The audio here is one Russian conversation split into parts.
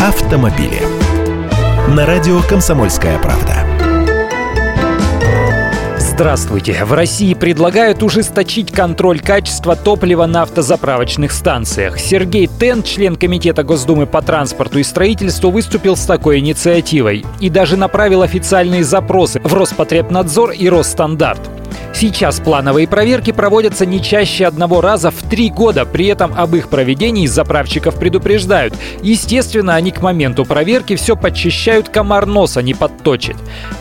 автомобили. На радио «Комсомольская правда». Здравствуйте! В России предлагают ужесточить контроль качества топлива на автозаправочных станциях. Сергей Тен, член Комитета Госдумы по транспорту и строительству, выступил с такой инициативой и даже направил официальные запросы в Роспотребнадзор и Росстандарт. Сейчас плановые проверки проводятся не чаще одного раза в три года, при этом об их проведении заправщиков предупреждают. Естественно, они к моменту проверки все подчищают, комар носа не подточит.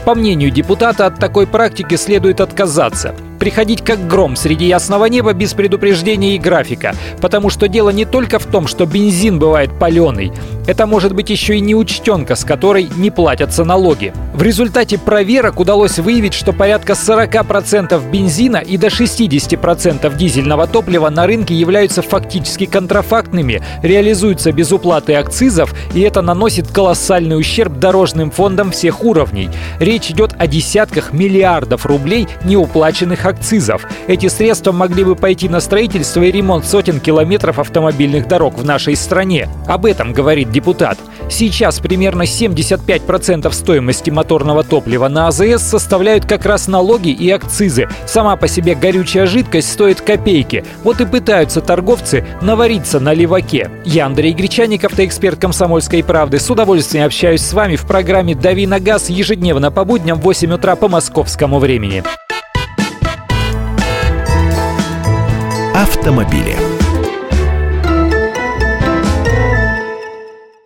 По мнению депутата, от такой практики следует отказаться приходить как гром среди ясного неба без предупреждения и графика. Потому что дело не только в том, что бензин бывает паленый. Это может быть еще и неучтенка, с которой не платятся налоги. В результате проверок удалось выявить, что порядка 40% бензина и до 60% дизельного топлива на рынке являются фактически контрафактными, реализуются без уплаты акцизов, и это наносит колоссальный ущерб дорожным фондам всех уровней. Речь идет о десятках миллиардов рублей неуплаченных акцизов. Эти средства могли бы пойти на строительство и ремонт сотен километров автомобильных дорог в нашей стране. Об этом говорит депутат. Сейчас примерно 75% стоимости моторного топлива на АЗС составляют как раз налоги и акцизы. Сама по себе горючая жидкость стоит копейки. Вот и пытаются торговцы навариться на леваке. Я Андрей Гречаник, автоэксперт «Комсомольской правды». С удовольствием общаюсь с вами в программе «Дави на газ» ежедневно по будням в 8 утра по московскому времени. Автомобили.